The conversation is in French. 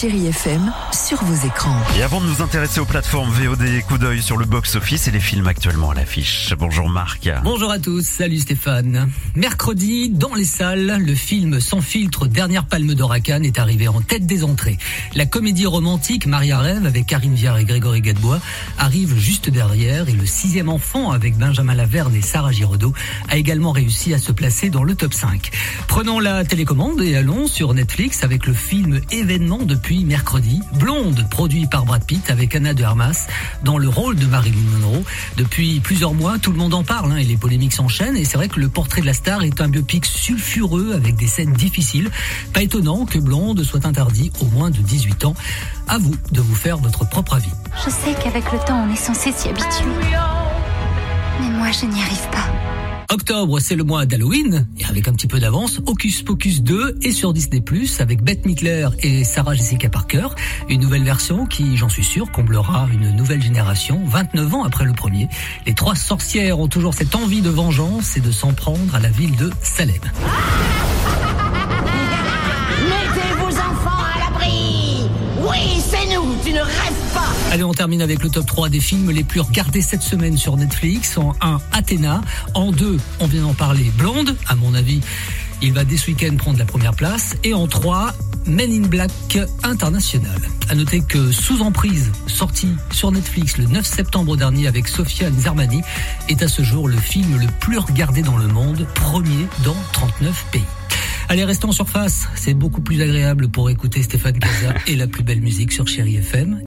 Chéri FM sur vos écrans. Et avant de nous intéresser aux plateformes VOD, coup d'œil sur le box-office et les films actuellement à l'affiche. Bonjour Marc. Bonjour à tous, salut Stéphane. Mercredi, dans les salles, le film Sans filtre, dernière palme d'or est arrivé en tête des entrées. La comédie romantique Maria Rêve avec Karine Viard et Grégory Gadebois arrive juste derrière et le sixième enfant avec Benjamin Laverne et Sarah Giraudot a également réussi à se placer dans le top 5. Prenons la télécommande et allons sur Netflix avec le film événement depuis mercredi. Blonde, produit par Brad Pitt avec Anna de Armas dans le rôle de Marilyn Monroe. Depuis plusieurs mois, tout le monde en parle hein, et les polémiques s'enchaînent. Et c'est vrai que le portrait de la star est un biopic sulfureux avec des scènes difficiles. Pas étonnant que Blonde soit interdit au moins de 18 ans. À vous de vous faire votre propre avis. Je sais qu'avec le temps, on est censé s'y habituer. Mais moi, je n'y arrive pas. Octobre, c'est le mois d'Halloween, et avec un petit peu d'avance, Hocus Pocus 2 est sur Disney+, avec Bette Midler et Sarah Jessica Parker, une nouvelle version qui, j'en suis sûr, comblera une nouvelle génération, 29 ans après le premier. Les trois sorcières ont toujours cette envie de vengeance et de s'en prendre à la ville de Salem. Allez, on termine avec le top 3 des films les plus regardés cette semaine sur Netflix. En 1, Athéna. En 2, on vient d'en parler, Blonde. À mon avis, il va dès ce week-end prendre la première place. Et en 3, Men in Black International. À noter que Sous Emprise, sorti sur Netflix le 9 septembre dernier avec Sofiane Zermani, est à ce jour le film le plus regardé dans le monde, premier dans 39 pays. Allez, restons en surface. C'est beaucoup plus agréable pour écouter Stéphane Gaza et la plus belle musique sur Chéri FM.